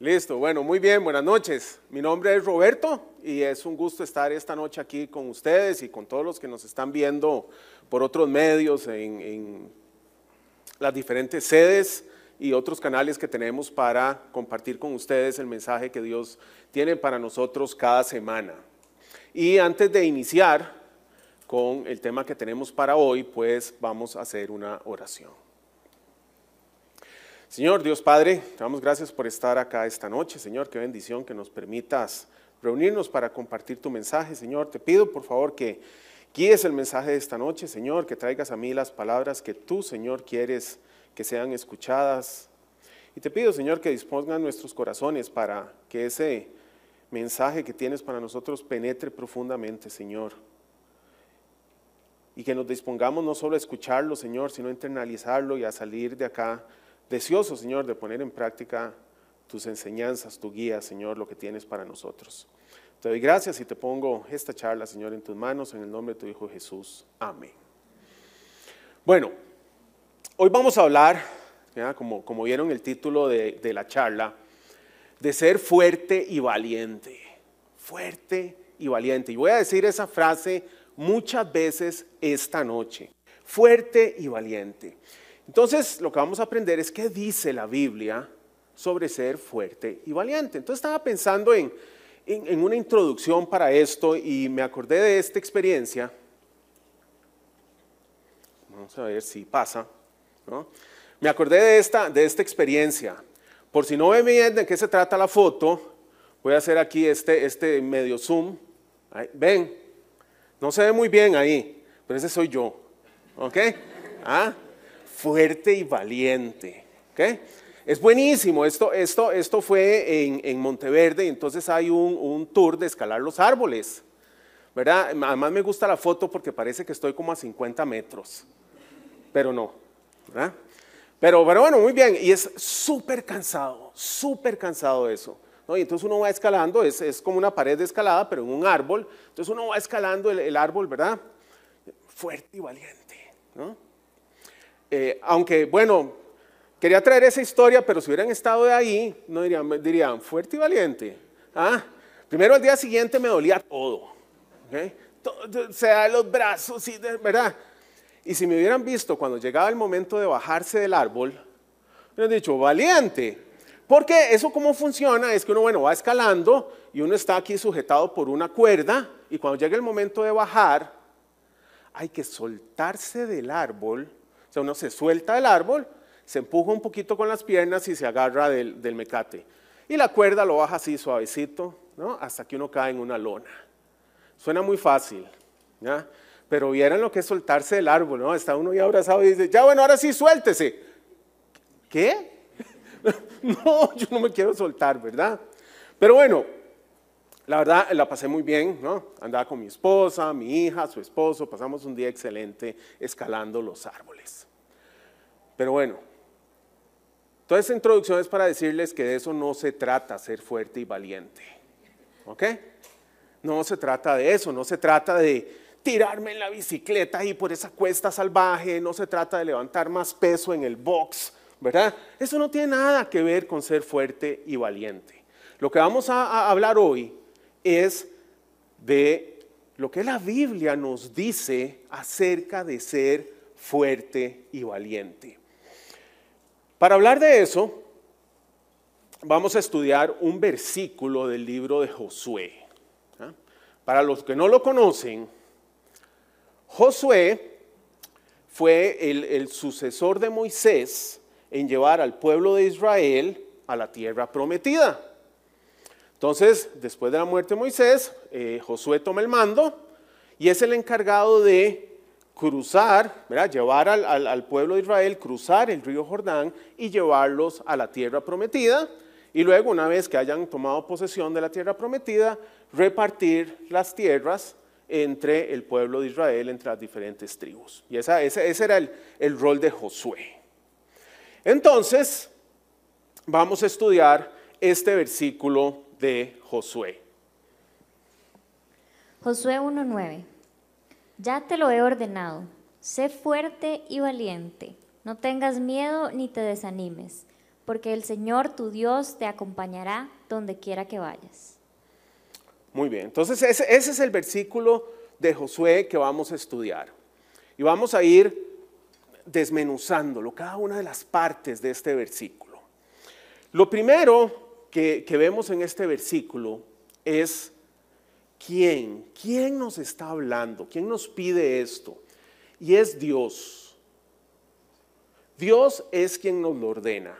Listo, bueno, muy bien, buenas noches. Mi nombre es Roberto y es un gusto estar esta noche aquí con ustedes y con todos los que nos están viendo por otros medios en, en las diferentes sedes y otros canales que tenemos para compartir con ustedes el mensaje que Dios tiene para nosotros cada semana. Y antes de iniciar con el tema que tenemos para hoy, pues vamos a hacer una oración. Señor Dios Padre, te damos gracias por estar acá esta noche. Señor, qué bendición que nos permitas reunirnos para compartir tu mensaje. Señor, te pido por favor que guíes el mensaje de esta noche, Señor, que traigas a mí las palabras que tú, Señor, quieres que sean escuchadas. Y te pido, Señor, que dispongan nuestros corazones para que ese mensaje que tienes para nosotros penetre profundamente, Señor. Y que nos dispongamos no solo a escucharlo, Señor, sino a internalizarlo y a salir de acá deseoso, Señor, de poner en práctica tus enseñanzas, tu guía, Señor, lo que tienes para nosotros. Te doy gracias y te pongo esta charla, Señor, en tus manos, en el nombre de tu Hijo Jesús. Amén. Bueno, hoy vamos a hablar, como, como, vieron el título de la charla, de ser fuerte y valiente. Fuerte y valiente. Y voy a decir esa frase muchas veces esta noche. Fuerte y valiente. Entonces, lo que vamos a aprender es qué dice la Biblia sobre ser fuerte y valiente. Entonces, estaba pensando en, una introducción para esto y me acordé de esta experiencia. Vamos a ver si pasa. Me acordé de esta, de esta experiencia. Por si no ven bien de qué se trata la foto, voy a hacer aquí este, este medio zoom. ven, no se ve muy bien ahí, pero ese soy yo. ¿Ok? ¿Ah? Fuerte y valiente. ¿okay? Es buenísimo, esto, esto, esto fue en, en Monteverde entonces hay un, un, tour de escalar los árboles. ¿verdad? Además me gusta la foto porque parece que estoy como a 50 metros, pero no. ¿verdad? Pero, pero bueno, muy bien, y es súper cansado, súper cansado eso. ¿no? Y entonces uno va escalando, es, es, como una pared de escalada, pero en un árbol. Entonces uno va escalando el, el árbol, ¿verdad? Fuerte y valiente. ¿no? Eh, aunque, bueno, quería traer esa historia, pero si hubieran estado de ahí, no dirían, dirían fuerte y valiente. ¿Ah? Primero al día siguiente me dolía todo. o sea, los brazos, y ¿verdad? Y si me hubieran visto cuando llegaba el momento de bajarse del árbol, me hubieran dicho, valiente. Porque eso cómo funciona es que uno, bueno, va escalando y uno está aquí sujetado por una cuerda y cuando llega el momento de bajar, hay que soltarse del árbol sea, uno se suelta del árbol, se empuja un poquito con las piernas y se agarra del, mecate. Y la cuerda lo baja así suavecito, ¿no? Hasta que uno cae en una lona. Suena muy fácil. Pero vieran lo que es soltarse del árbol, ¿no? Está uno ya abrazado y dice, ya bueno, ahora sí suéltese. ¿Qué? no, yo no me quiero soltar, ¿verdad? Pero bueno, la verdad la pasé muy bien, ¿no? Andaba con mi esposa, mi hija, su esposo, pasamos un día excelente escalando los árboles. Pero bueno, toda esta introducción es para decirles que de eso no se trata, ser fuerte y valiente. ¿Ok? No se trata de eso, no se trata de tirarme en la bicicleta y por esa cuesta salvaje, no se trata de levantar más peso en el box, ¿verdad? Eso no tiene nada que ver con ser fuerte y valiente. Lo que vamos a hablar hoy es de lo que la Biblia nos dice acerca de ser fuerte y valiente. Para hablar de eso, vamos a estudiar un versículo del libro de Josué. ¿ah? Para los que no lo conocen, Josué fue el, el, sucesor de Moisés en llevar al pueblo de Israel a la tierra prometida. Entonces, después de la muerte de Moisés, eh, Josué toma el mando y es el encargado de cruzar, llevar al, pueblo de Israel, cruzar el río Jordán y llevarlos a la tierra prometida. Y luego, una vez que hayan tomado posesión de la tierra prometida, repartir las tierras entre el pueblo de Israel, entre las diferentes tribus. Y ese era el, el rol de Josué. Entonces, vamos a estudiar este versículo de Josué. Josué 1.9. Ya te lo he ordenado, sé fuerte y valiente, no tengas miedo ni te desanimes, porque el Señor tu Dios te acompañará donde quiera que vayas. Muy bien, entonces ese, ese es el versículo de Josué que vamos a estudiar. Y vamos a ir desmenuzándolo, cada una de las partes de este versículo. Lo primero que, vemos en este versículo es quién, quién nos está hablando, quién nos pide esto. Y es Dios. Dios es quien nos lo ordena.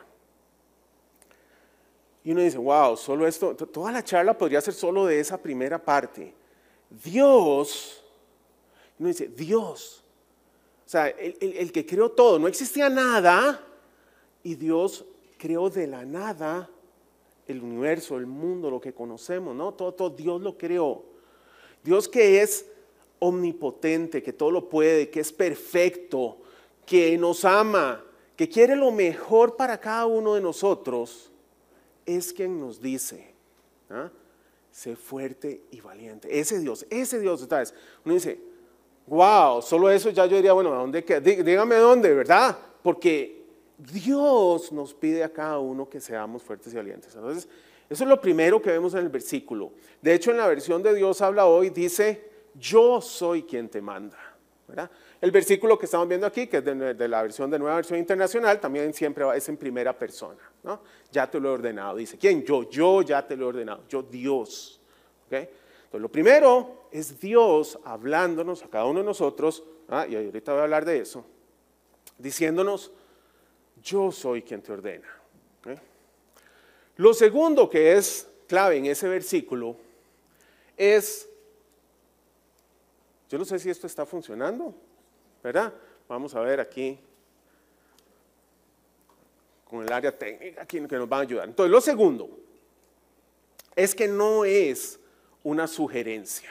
Y uno dice, wow, solo esto, toda la charla podría ser solo de esa primera parte. Dios, uno dice, Dios, o sea, el, que creó todo, no existía nada y Dios creó de la nada el universo, el mundo, lo que conocemos, ¿no? Todo, todo Dios lo creó. Dios que es omnipotente, que todo lo puede, que es perfecto, que nos ama, que quiere lo mejor para cada uno de nosotros es quien nos dice, ¿ah? sé fuerte y valiente. Ese Dios, ese Dios, ¿sabes? Uno dice, wow, solo eso ya yo diría, bueno, ¿a dónde Dígame dónde, ¿verdad? Porque Dios nos pide a cada uno que seamos fuertes y valientes. Entonces, eso es lo primero que vemos en el versículo. De hecho, en la versión de Dios habla hoy, dice, yo soy quien te manda. El versículo que estamos viendo aquí, que es de, la versión de Nueva Versión Internacional, también siempre es en primera persona. Ya te lo he ordenado. Dice, ¿quién? Yo, yo ya te lo he ordenado. Yo, Dios. Entonces, lo primero es Dios hablándonos a cada uno de nosotros, ¿ah? y ahorita voy a hablar de eso, diciéndonos, yo soy quien te ordena. Lo segundo que es clave en ese versículo es, yo no sé si esto está funcionando, ¿verdad? Vamos a ver aquí con el área técnica aquí que nos va a ayudar. Entonces, lo segundo es que no es una sugerencia.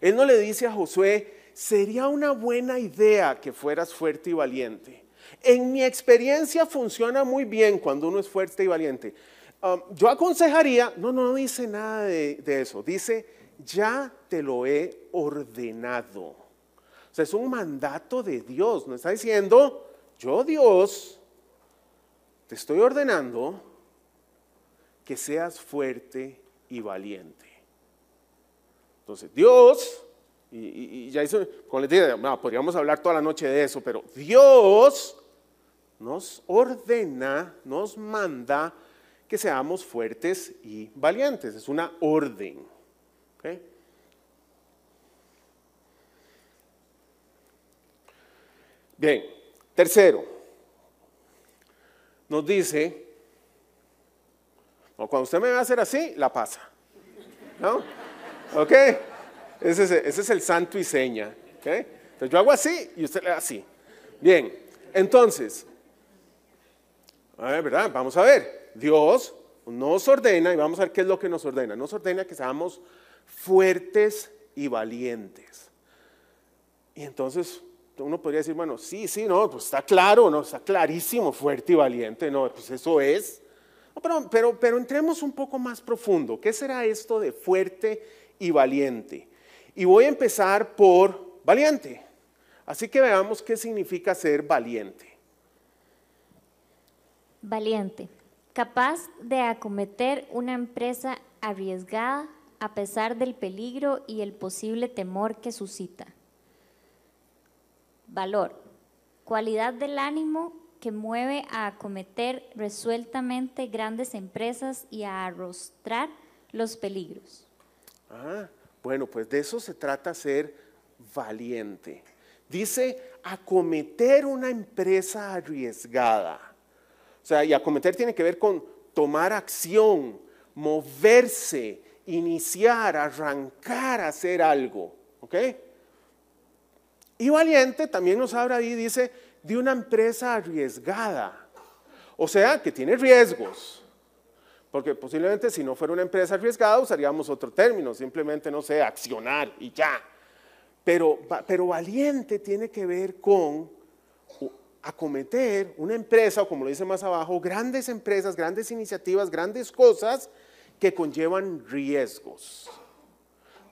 Él no le dice a Josué, sería una buena idea que fueras fuerte y valiente. En mi experiencia funciona muy bien cuando uno es fuerte y valiente. Um, yo aconsejaría, no, no dice nada de eso, dice, ya te lo he ordenado. O sea, es un mandato de Dios. No está diciendo, yo Dios te estoy ordenando que seas fuerte y valiente. Entonces, Dios, y, ya hizo, dije, podríamos hablar toda la noche de eso, pero Dios nos ordena, nos manda que seamos fuertes y valientes. Es una orden. ¿okay? Bien, tercero, nos dice, cuando usted me va a hacer así, la pasa. ¿No? ¿Ok? Ese es, el santo y seña. ¿ok? Entonces yo hago así y usted le da así. Bien, entonces, a ver, ¿verdad? Vamos a ver. Dios nos ordena y vamos a ver qué es lo que nos ordena. Nos ordena que seamos fuertes y valientes. Y entonces uno podría decir, bueno, sí, sí, no, pues está claro, no, está clarísimo, fuerte y valiente, no, pues eso es. pero, pero entremos un poco más profundo. ¿Qué será esto de fuerte y valiente? Y voy a empezar por valiente. Así que veamos qué significa ser valiente. Valiente, capaz de acometer una empresa arriesgada a pesar del peligro y el posible temor que suscita Valor. Cualidad del ánimo que mueve a acometer resueltamente grandes empresas y a arrostrar los peligros. Ah, bueno, pues de eso se trata ser valiente. Dice acometer una empresa arriesgada. Sea, y acometer tiene que ver con tomar acción, moverse, iniciar, arrancar, hacer algo. ¿Ok? Y valiente también nos habla ahí, dice, de una empresa arriesgada. O sea, que tiene riesgos. Porque posiblemente si no fuera una empresa arriesgada usaríamos otro término, simplemente, no sé, accionar y ya. Pero, pero valiente tiene que ver con acometer una empresa, o como lo dice más abajo, grandes empresas, grandes iniciativas, grandes cosas que conllevan riesgos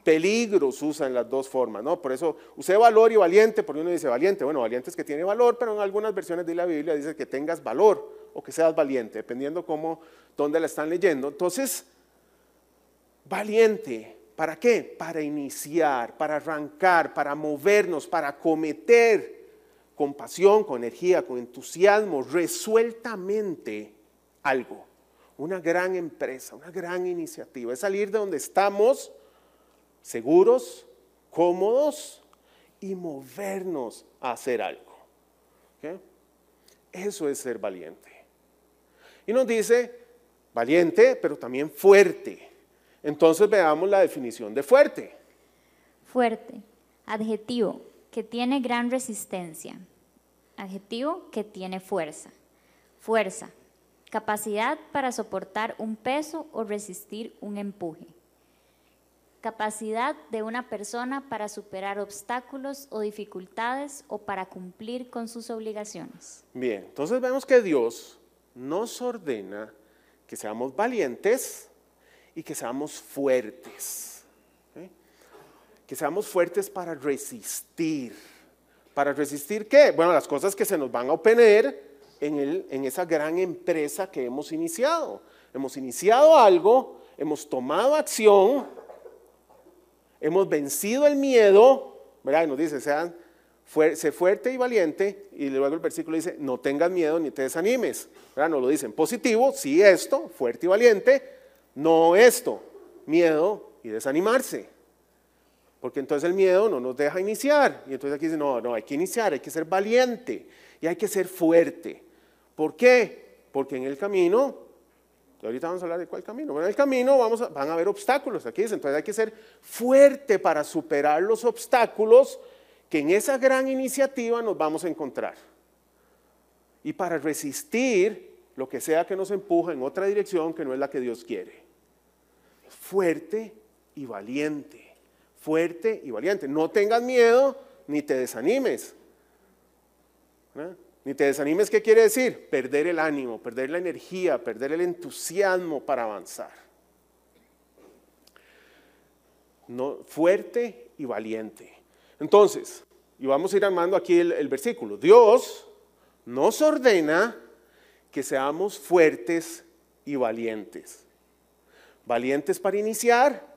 peligros usan las dos formas, ¿no? Por eso usé valor y valiente, porque uno dice valiente, bueno, valiente es que tiene valor, pero en algunas versiones de la Biblia dice que tengas valor o que seas valiente, dependiendo cómo, dónde la están leyendo. Entonces, valiente, ¿para qué? Para iniciar, para arrancar, para movernos, para cometer con pasión, con energía, con entusiasmo, resueltamente algo. Una gran empresa, una gran iniciativa. Es salir de donde estamos seguros, cómodos y movernos a hacer algo. Eso es ser valiente. Y nos dice, valiente, pero también fuerte. Entonces veamos la definición de fuerte. Fuerte, adjetivo, que tiene gran resistencia. Adjetivo, que tiene fuerza. Fuerza, capacidad para soportar un peso o resistir un empuje. Capacidad de una persona para superar obstáculos o dificultades o para cumplir con sus obligaciones. Bien, entonces vemos que Dios nos ordena que seamos valientes y que seamos fuertes. Que seamos fuertes para resistir. ¿Para resistir qué? Bueno, las cosas que se nos van a oponer en, en esa gran empresa que hemos iniciado. Hemos iniciado algo, hemos tomado acción, hemos vencido el miedo, ¿verdad? Y nos dice, sean sé fuerte y valiente, y luego el versículo dice, no tengas miedo ni te desanimes. ¿verdad? Nos lo dicen positivo, sí esto, fuerte y valiente, no esto, miedo y desanimarse. Porque entonces el miedo no nos deja iniciar. Y entonces aquí dice, no, no, hay que iniciar, hay que ser valiente y hay que ser fuerte. ¿Por qué? Porque en el camino, ahorita vamos a hablar de cuál camino, pero en el camino vamos van a haber obstáculos, aquí dice, entonces hay que ser fuerte para superar los obstáculos que en esa gran iniciativa nos vamos a encontrar. Y para resistir lo que sea que nos empuja en otra dirección que no es la que Dios quiere. Fuerte y valiente. Fuerte y valiente. No tengas miedo ni te desanimes. Ni te desanimes, ¿qué quiere decir? Perder el ánimo, perder la energía, perder el entusiasmo para avanzar. Fuerte y valiente. Entonces, y vamos a ir armando aquí el, el versículo. Dios nos ordena que seamos fuertes y valientes. Valientes para iniciar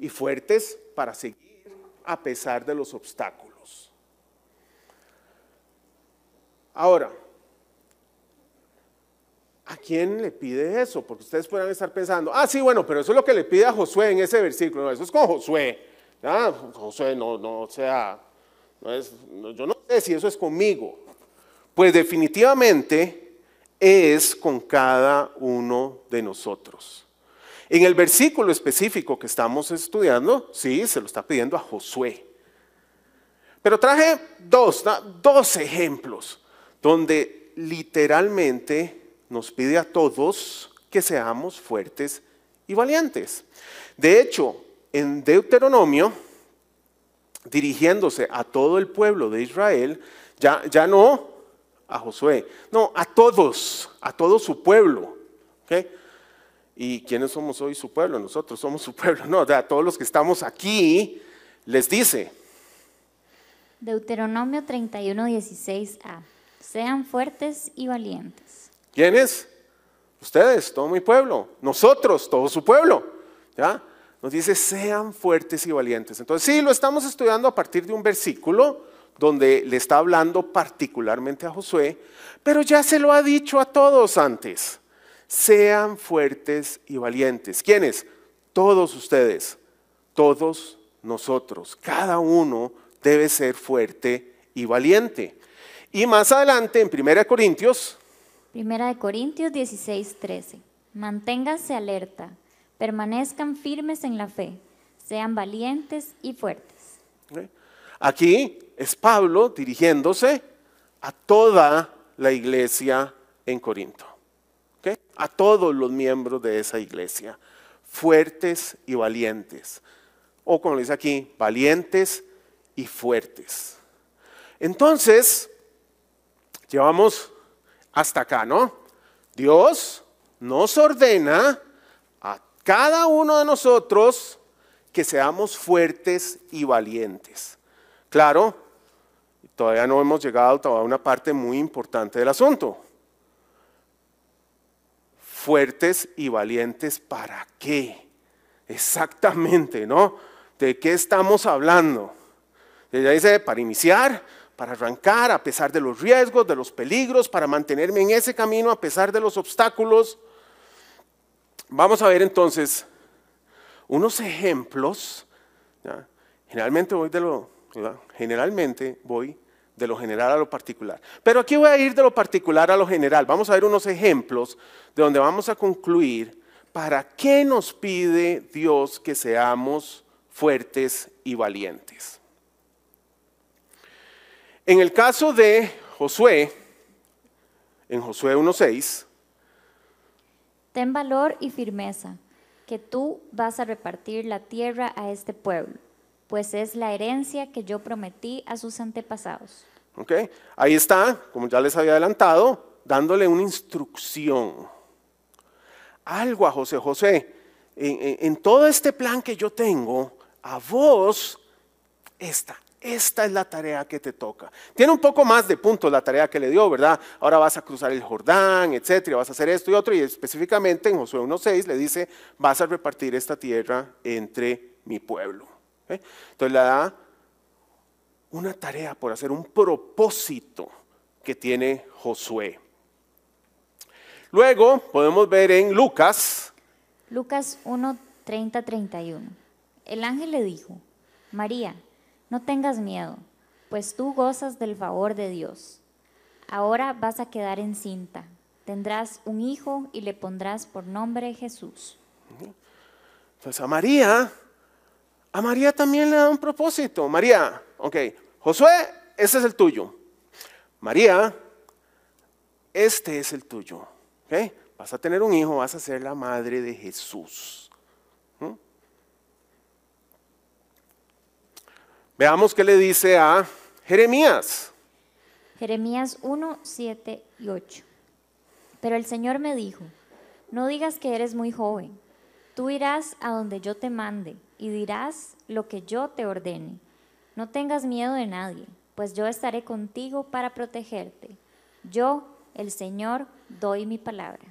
y fuertes para seguir a pesar de los obstáculos. Ahora, ¿a quién le pide eso? Porque ustedes puedan estar pensando, ah, sí, bueno, pero eso es lo que le pide a Josué en ese versículo. No, eso es con Josué. Josué no, no, o sea, yo no sé si eso es conmigo. Pues definitivamente es con cada uno de nosotros. En el versículo específico que estamos estudiando, sí, se lo está pidiendo a Josué. Pero traje dos, dos ejemplos donde literalmente nos pide a todos que seamos fuertes y valientes. De hecho, en Deuteronomio, dirigiéndose a todo el pueblo de Israel, ya, no a Josué, no, a todos, a todo su pueblo. ¿Y quiénes somos hoy su pueblo? Nosotros somos su pueblo, no, a todos los que estamos aquí, les dice. Deuteronomio 31, 16a. Sean fuertes y valientes. ¿Quiénes? Ustedes, todo mi pueblo. Nosotros, todo su pueblo. ¿Ya? Nos dice, sean fuertes y valientes. Entonces, sí, lo estamos estudiando a partir de un versículo donde le está hablando particularmente a Josué, pero ya se lo ha dicho a todos antes. Sean fuertes y valientes. ¿Quiénes? Todos ustedes, todos nosotros. Cada uno debe ser fuerte y valiente. Y más adelante, en 1 Corintios. 1 Corintios 16, 13. Manténgase alerta permanezcan firmes en la fe, sean valientes y fuertes. Aquí es Pablo dirigiéndose a toda la iglesia en Corinto, a todos los miembros de esa iglesia, fuertes y valientes, o como dice aquí, valientes y fuertes. Entonces, llevamos hasta acá, ¿no? Dios nos ordena cada uno de nosotros que seamos fuertes y valientes. Claro, todavía no hemos llegado a una parte muy importante del asunto. Fuertes y valientes para qué? Exactamente, ¿no? ¿De qué estamos hablando? Ella dice, para iniciar, para arrancar a pesar de los riesgos, de los peligros, para mantenerme en ese camino a pesar de los obstáculos. Vamos a ver entonces unos ejemplos. Generalmente voy de lo, generalmente voy de lo general a lo particular. Pero aquí voy a ir de lo particular a lo general. Vamos a ver unos ejemplos de donde vamos a concluir para qué nos pide Dios que seamos fuertes y valientes. En el caso de Josué, en Josué 1.6, Ten valor y firmeza, que tú vas a repartir la tierra a este pueblo, pues es la herencia que yo prometí a sus antepasados. Ahí está, como ya les había adelantado, dándole una instrucción. Algo a José. José, en, todo este plan que yo tengo, a vos, esta, esta es la tarea que te toca. Tiene un poco más de puntos la tarea que le dio, ¿verdad? Ahora vas a cruzar el Jordán, etcétera, vas a hacer esto y otro, y específicamente en Josué 1.6 le dice, vas a repartir esta tierra entre mi pueblo. Entonces le da una tarea por hacer, un propósito que tiene Josué. Luego podemos ver en Lucas. Lucas 1, 30, 31. El ángel le dijo, María, no tengas miedo, pues tú gozas del favor de Dios. Ahora vas a quedar encinta, tendrás un hijo y le pondrás por nombre Jesús. Pues a María, a María también le da un propósito. María, ok, Josué, ese es el tuyo. María, este es el tuyo. Vas a tener un hijo, vas a ser la madre de Jesús. ¿Mm? Veamos qué le dice a Jeremías. Jeremías 1, 7 y 8. Pero el Señor me dijo, no digas que eres muy joven, tú irás a donde yo te mande y dirás lo que yo te ordene no tengas miedo de nadie, pues yo estaré contigo para protegerte. Yo, el Señor, doy mi palabra.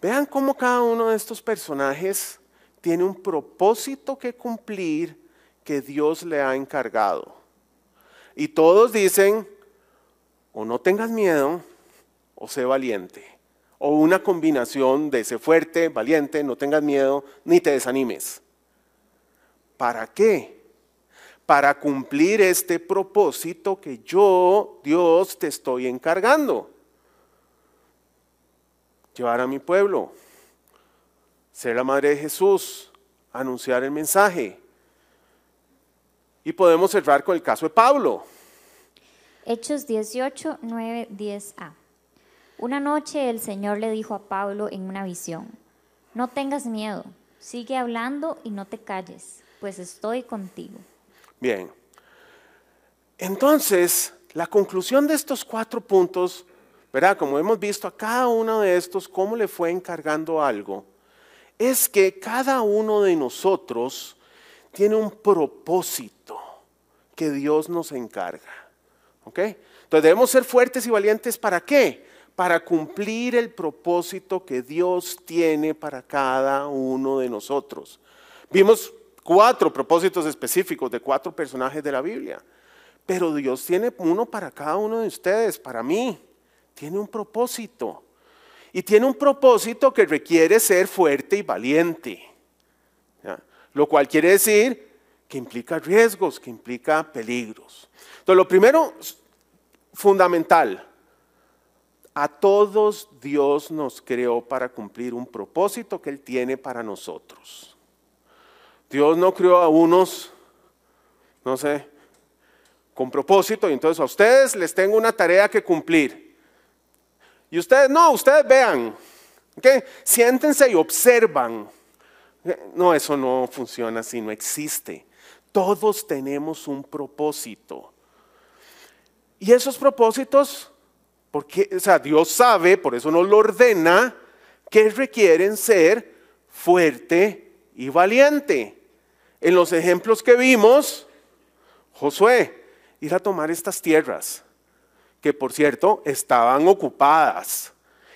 Vean cómo cada uno de estos personajes tiene un propósito que cumplir que Dios le ha encargado. Y todos dicen, o no tengas miedo, o sé valiente. O una combinación de sé fuerte, valiente, no tengas miedo, ni te desanimes. ¿Para qué? Para cumplir este propósito que yo, Dios, te estoy encargando. Llevar a mi pueblo, ser la madre de Jesús, anunciar el mensaje. Y podemos cerrar con el caso de Pablo. Hechos 18, 9, 10a. Una noche el Señor le dijo a Pablo en una visión, no tengas miedo, sigue hablando y no te calles, pues estoy contigo. Bien. Entonces, la conclusión de estos cuatro puntos, ¿verdad? Como hemos visto a cada uno de estos, cómo le fue encargando algo, es que cada uno de nosotros tiene un propósito que Dios nos encarga. ¿Ok? Entonces debemos ser fuertes y valientes para qué? Para cumplir el propósito que Dios tiene para cada uno de nosotros. Vimos cuatro propósitos específicos de cuatro personajes de la Biblia. Pero Dios tiene uno para cada uno de ustedes, para mí. Tiene un propósito. Y tiene un propósito que requiere ser fuerte y valiente. Lo cual quiere decir que implica riesgos, que implica peligros. Entonces, lo primero, fundamental, a todos Dios nos creó para cumplir un propósito que Él tiene para nosotros. Dios no crió a unos, no sé, con propósito, y entonces a ustedes les tengo una tarea que cumplir. Y ustedes, no, ustedes vean, ¿okay? siéntense y observan. No, eso no funciona así, no existe. Todos tenemos un propósito. Y esos propósitos, porque, o sea, Dios sabe, por eso nos lo ordena, que requieren ser fuerte y valiente. En los ejemplos que vimos, Josué, ir a tomar estas tierras, que por cierto estaban ocupadas.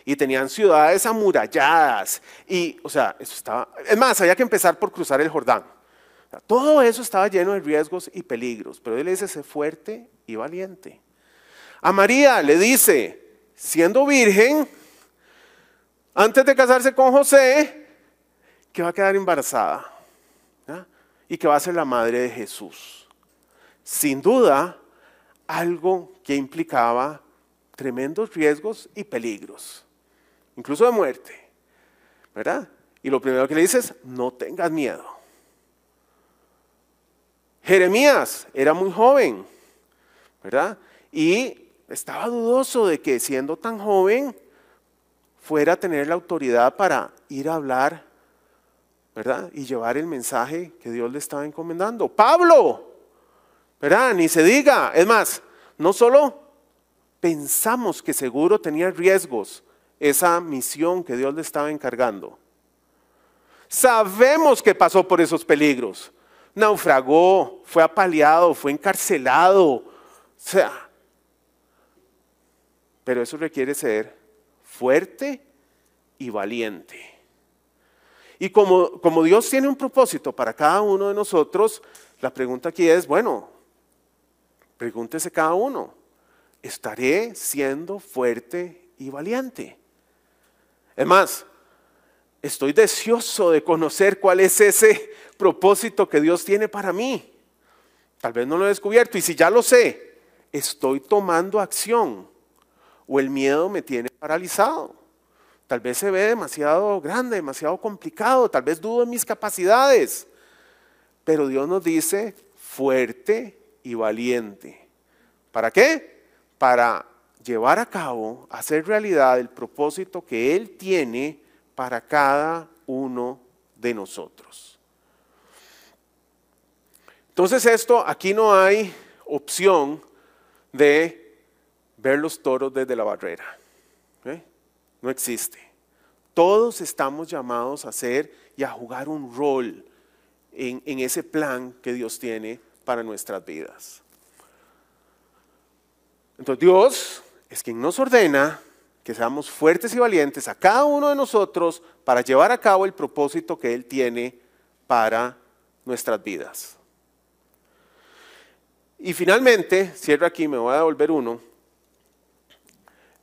y tenían ciudades amuralladas. Y, o sea, eso estaba. Es más, había que empezar por cruzar el Jordán. Todo eso estaba lleno de riesgos y peligros, pero él le dice, sé fuerte y valiente. A María le dice, siendo virgen, antes de casarse con José, que va a quedar embarazada y que va a ser la madre de Jesús. Sin duda, algo que implicaba tremendos riesgos y peligros, incluso de muerte, ¿verdad? Y lo primero que le dice es, no tengas miedo. Jeremías era muy joven, ¿verdad? Y estaba dudoso de que siendo tan joven fuera a tener la autoridad para ir a hablar, ¿verdad? Y llevar el mensaje que Dios le estaba encomendando. Pablo, ¿verdad? Ni se diga. Es más, no solo pensamos que seguro tenía riesgos esa misión que Dios le estaba encargando. Sabemos que pasó por esos peligros. Naufragó, fue apaleado, fue encarcelado. O sea, pero eso requiere ser fuerte y valiente. Y como, Dios tiene un propósito para cada uno de nosotros, la pregunta aquí es, bueno, pregúntese cada uno, ¿estaré siendo fuerte y valiente? Es más, estoy deseoso de conocer cuál es ese propósito que Dios tiene para mí. Tal vez no lo he descubierto y si ya lo sé, estoy tomando acción o el miedo me tiene paralizado. Tal vez se ve demasiado grande, demasiado complicado, tal vez dudo en mis capacidades. Pero Dios nos dice fuerte y valiente. ¿Para qué? Para llevar a cabo, hacer realidad el propósito que Él tiene para cada uno de nosotros. Entonces esto, aquí no hay opción de ver los toros desde la barrera. No existe. Todos estamos llamados a hacer y a jugar un rol en, en ese plan que Dios tiene para nuestras vidas. Entonces Dios es quien nos ordena que seamos fuertes y valientes a cada uno de nosotros para llevar a cabo el propósito que Él tiene para nuestras vidas. Y finalmente, cierro aquí, me voy a devolver uno,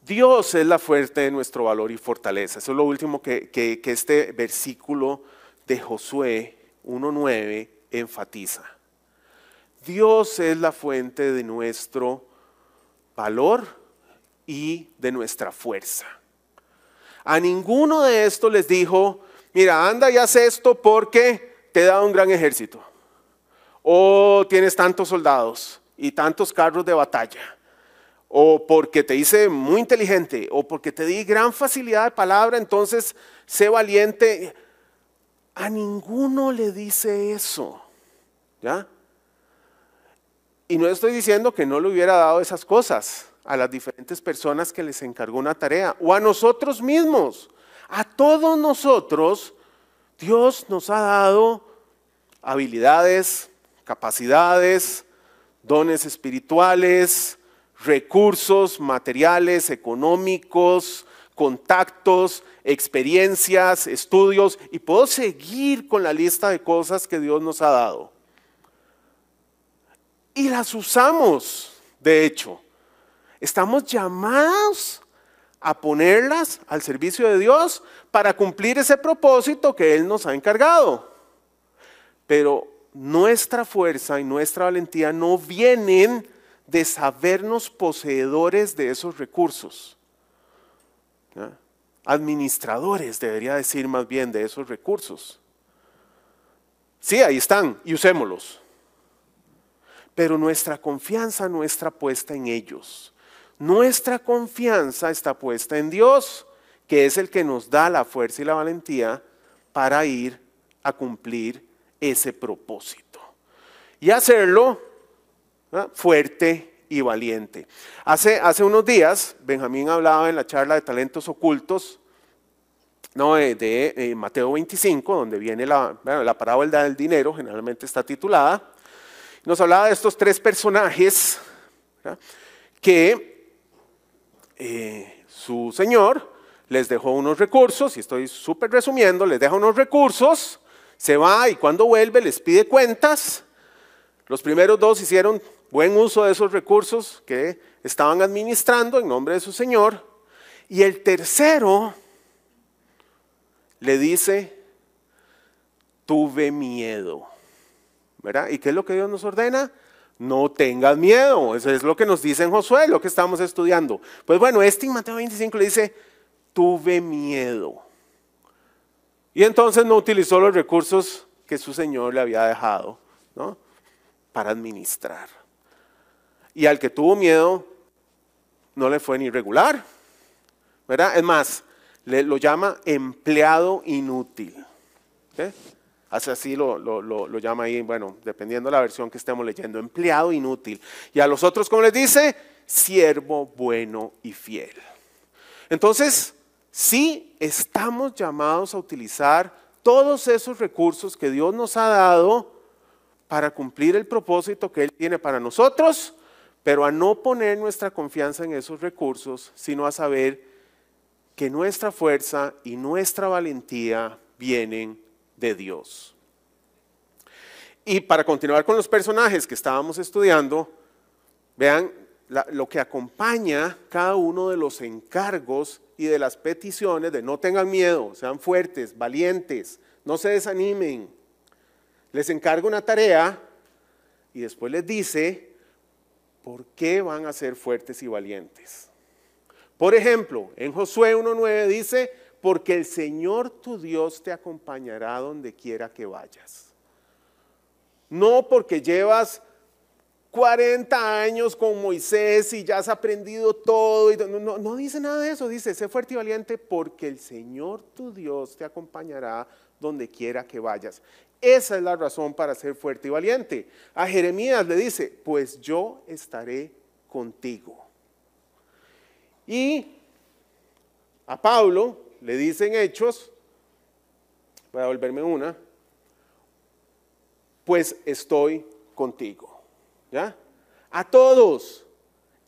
Dios es la fuente de nuestro valor y fortaleza. Eso es lo último que, este versículo de Josué 1.9 enfatiza. Dios es la fuente de nuestro valor y de nuestra fuerza. A ninguno de estos les dijo, mira, anda y haz esto porque te da un gran ejército. O tienes tantos soldados y tantos carros de batalla o porque te hice muy inteligente, o porque te di gran facilidad de palabra, entonces sé valiente. A ninguno le dice eso. ¿Ya? Y no estoy diciendo que no le hubiera dado esas cosas a las diferentes personas que les encargó una tarea, o a nosotros mismos. A todos nosotros, Dios nos ha dado habilidades, capacidades, dones espirituales, recursos materiales, económicos, contactos, experiencias, estudios, y puedo seguir con la lista de cosas que Dios nos ha dado. Y las usamos, de hecho. Estamos llamados a ponerlas al servicio de Dios para cumplir ese propósito que Él nos ha encargado. Pero nuestra fuerza y nuestra valentía no vienen de sabernos poseedores de esos recursos. Administradores, debería decir más bien, de esos recursos. Sí, ahí están y usémoslos. Pero nuestra confianza no está puesta en ellos. Nuestra confianza está puesta en Dios, que es el que nos da la fuerza y la valentía para ir a cumplir ese propósito. Y hacerlo fuerte y valiente. Hace, hace unos días, Benjamín hablaba en la charla de talentos ocultos, no, de, Mateo 25, donde viene la, la parábola del dinero, generalmente está titulada. Nos hablaba de estos tres personajes que eh, su señor les dejó unos recursos, y estoy súper resumiendo, les deja unos recursos, se va y cuando vuelve les pide cuentas. Los primeros dos hicieron buen uso de esos recursos que estaban administrando en nombre de su Señor. Y el tercero le dice, tuve miedo. ¿Verdad? ¿Y qué es lo que Dios nos ordena? No tengas miedo. Eso es lo que nos dice en Josué, lo que estamos estudiando. Pues bueno, este en Mateo 25 le dice, tuve miedo. Y entonces no utilizó los recursos que su Señor le había dejado ¿no? para administrar. Y al que tuvo miedo, no le fue ni regular. ¿verdad? Es más, le, lo llama empleado inútil. Así lo, lo, llama ahí, bueno, dependiendo de la versión que estemos leyendo, empleado inútil. Y a los otros, como les dice, siervo bueno y fiel. Entonces, sí estamos llamados a utilizar todos esos recursos que Dios nos ha dado para cumplir el propósito que Él tiene para nosotros, pero a no poner nuestra confianza en esos recursos, sino a saber que nuestra fuerza y nuestra valentía vienen de Dios. Y para continuar con los personajes que estábamos estudiando, vean lo que acompaña cada uno de los encargos y de las peticiones de no tengan miedo, sean fuertes, valientes, no se desanimen. Les encarga una tarea y después les dice por qué van a ser fuertes y valientes. Por ejemplo, en Josué 1.9 dice, porque el Señor tu Dios te acompañará donde quiera que vayas. No porque llevas 40 años con Moisés y ya has aprendido todo. Y no, no, dice nada de eso, dice, sé fuerte y valiente porque el Señor tu Dios te acompañará donde quiera que vayas. Esa es la razón para ser fuerte y valiente. A Jeremías le dice, pues yo estaré contigo. Y a Pablo le dicen Hechos, voy a volverme una, pues estoy contigo. ¿Ya? A todos.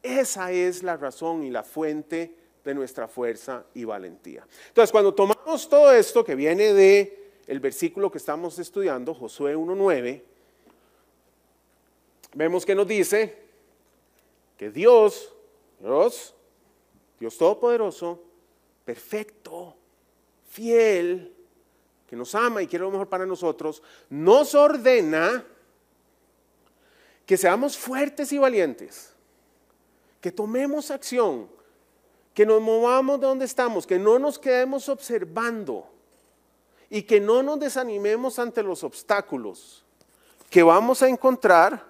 Esa es la razón y la fuente de nuestra fuerza y valentía. Entonces, cuando tomamos todo esto que viene de el versículo que estamos estudiando, Josué 1.9, vemos que nos dice que Dios, Dios, Dios Todopoderoso, perfecto, fiel, que nos ama y quiere lo mejor para nosotros, nos ordena que seamos fuertes y valientes, que tomemos acción, que nos movamos de donde estamos, que no nos quedemos observando y que no nos desanimemos ante los obstáculos que vamos a encontrar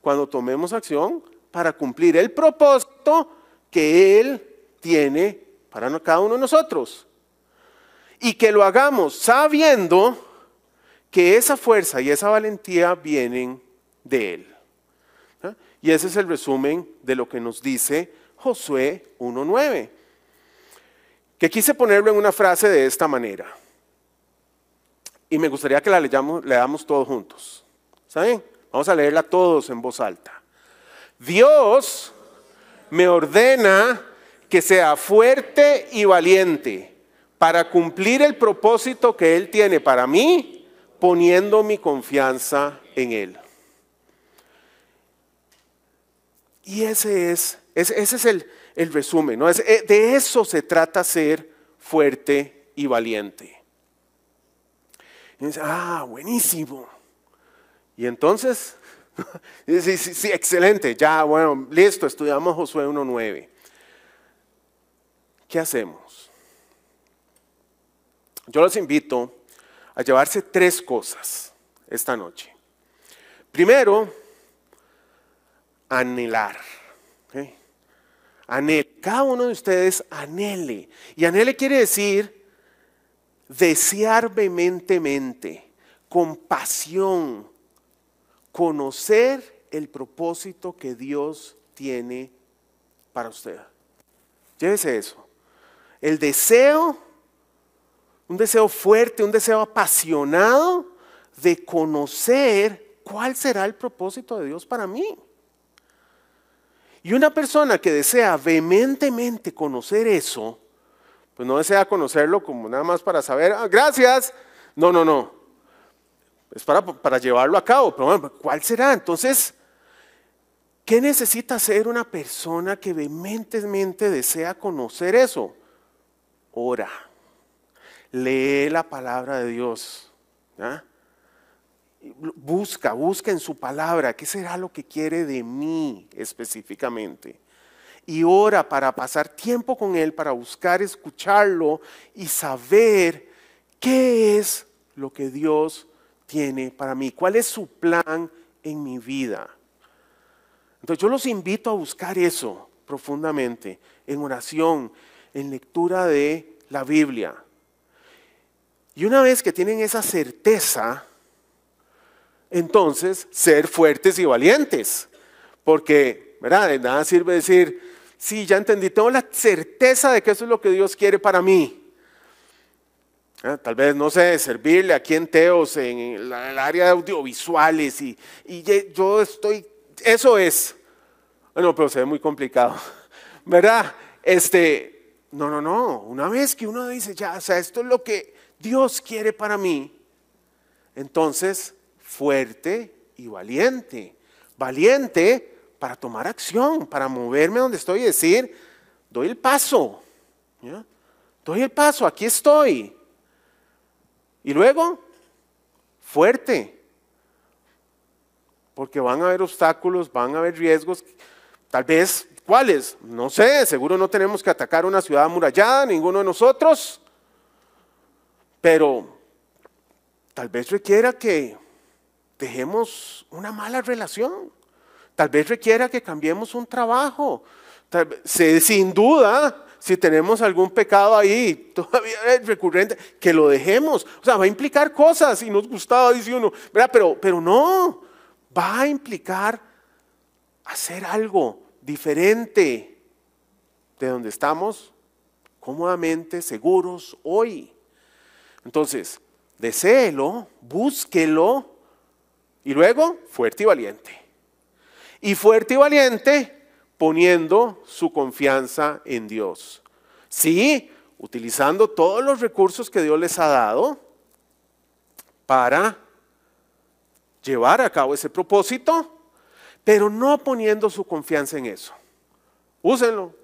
cuando tomemos acción para cumplir el propósito que Él tiene para cada uno de nosotros. Y que lo hagamos sabiendo que esa fuerza y esa valentía vienen de Él. Y ese es el resumen de lo que nos dice Josué 1.9. Que quise ponerlo en una frase de esta manera. Y me gustaría que la leyamos, leamos todos juntos. ¿Saben? Vamos a leerla todos en voz alta. Dios me ordena que sea fuerte y valiente para cumplir el propósito que Él tiene para mí, poniendo mi confianza en Él. Y ese es, ese, es el, resumen, ¿no? Eh, de eso se trata ser fuerte y valiente. Y dice, ah, buenísimo. Y entonces, sí, sí, sí, excelente, ya, bueno, listo, estudiamos Josué 1.9. ¿Qué hacemos? Yo los invito a llevarse tres cosas esta noche. Primero, anhelar. Anhele. Cada uno de ustedes anhele. Y anhele quiere decir desear vehementemente, con pasión, conocer el propósito que Dios tiene para usted. Llévese eso el deseo, un deseo fuerte, un deseo apasionado de conocer cuál será el propósito de Dios para mí. Y una persona que desea vehementemente conocer eso, Pues no desea conocerlo como nada más para saber, ah, gracias. No, no, no. Es para, para llevarlo a cabo. Pero bueno, ¿cuál será? Entonces, ¿qué necesita ser una persona que vehementemente desea conocer eso? Ora. Lee la palabra de Dios. Busca, busca en su palabra qué será lo que quiere de mí específicamente y ora para pasar tiempo con Él, para buscar escucharlo y saber qué es lo que Dios tiene para mí, cuál es su plan en mi vida. Entonces yo los invito a buscar eso profundamente, en oración, en lectura de la Biblia. Y una vez que tienen esa certeza, entonces ser fuertes y valientes. Porque, ¿verdad? De nada sirve decir, sí, ya entendí, tengo la certeza de que eso es lo que Dios quiere para mí. Ah, tal vez, no sé, servirle aquí en Teos, en el área de audiovisuales, y, yo estoy, eso es. Bueno, pero se ve muy complicado, ¿verdad? Este, no, no, no, una vez que uno dice, ya, o sea, esto es lo que Dios quiere para mí, entonces, fuerte y valiente. Valiente para tomar acción, para moverme donde estoy y decir, doy el paso, doy el paso, aquí estoy. Y luego, fuerte, porque van a haber obstáculos, van a haber riesgos, tal vez, ¿cuáles? No sé, seguro no tenemos que atacar una ciudad amurallada, ninguno de nosotros, pero tal vez requiera que dejemos una mala relación Tal vez requiera que cambiemos un trabajo. sin duda, si tenemos algún pecado ahí todavía es recurrente, que lo dejemos. O sea, va a implicar cosas y nos gustaba, dice uno, Pero, pero no, va a implicar hacer algo diferente de donde estamos cómodamente, seguros hoy. Entonces, deséelo, búsquelo y luego fuerte y valiente y fuerte y valiente poniendo su confianza en Dios. Sí, utilizando todos los recursos que Dios les ha dado para llevar a cabo ese propósito, pero no poniendo su confianza en eso. Úsenlo,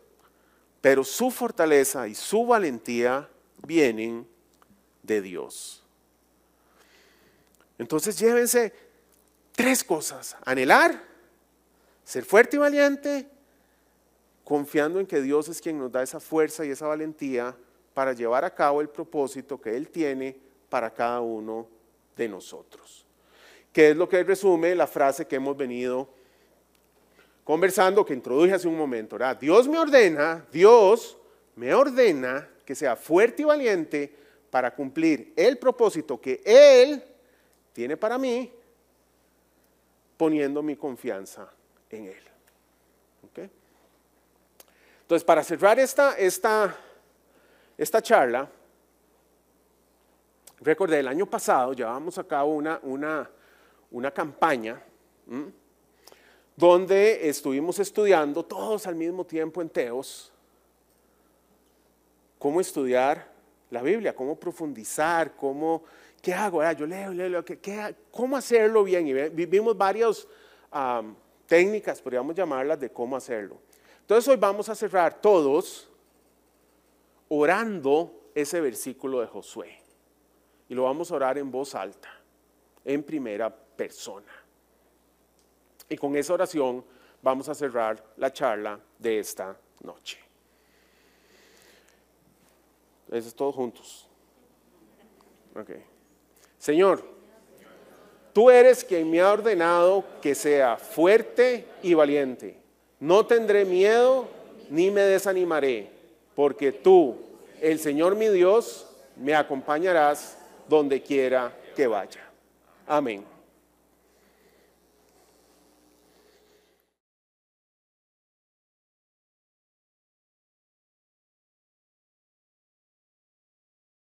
pero su fortaleza y su valentía vienen de Dios. Entonces llévense tres cosas, anhelar, ser fuerte y valiente, confiando en que Dios es quien nos da esa fuerza y esa valentía para llevar a cabo el propósito que Él tiene para cada uno de nosotros. ¿Qué es lo que resume la frase que hemos venido conversando, que introduje hace un momento? Dios me ordena, Dios me ordena que sea fuerte y valiente para cumplir el propósito que Él tiene para mí, poniendo mi confianza en Él. Entonces, para cerrar esta, esta, esta charla, recordé, el año pasado llevábamos a cabo una, una, una campaña donde estuvimos estudiando todos al mismo tiempo en Teos cómo estudiar la Biblia, cómo profundizar, cómo, ¿qué hago? Ah, yo leo, leo, leo ¿qué, cómo hacerlo bien. Y vivimos varios técnicas, podríamos llamarlas, de cómo hacerlo. Entonces hoy vamos a cerrar todos orando ese versículo de Josué. Y lo vamos a orar en voz alta, en primera persona. Y con esa oración vamos a cerrar la charla de esta noche. Eso es todo juntos. Okay. Señor, Tú eres quien me ha ordenado que sea fuerte y valiente. No tendré miedo ni me desanimaré, porque tú, el Señor mi Dios, me acompañarás donde quiera que vaya. Amén.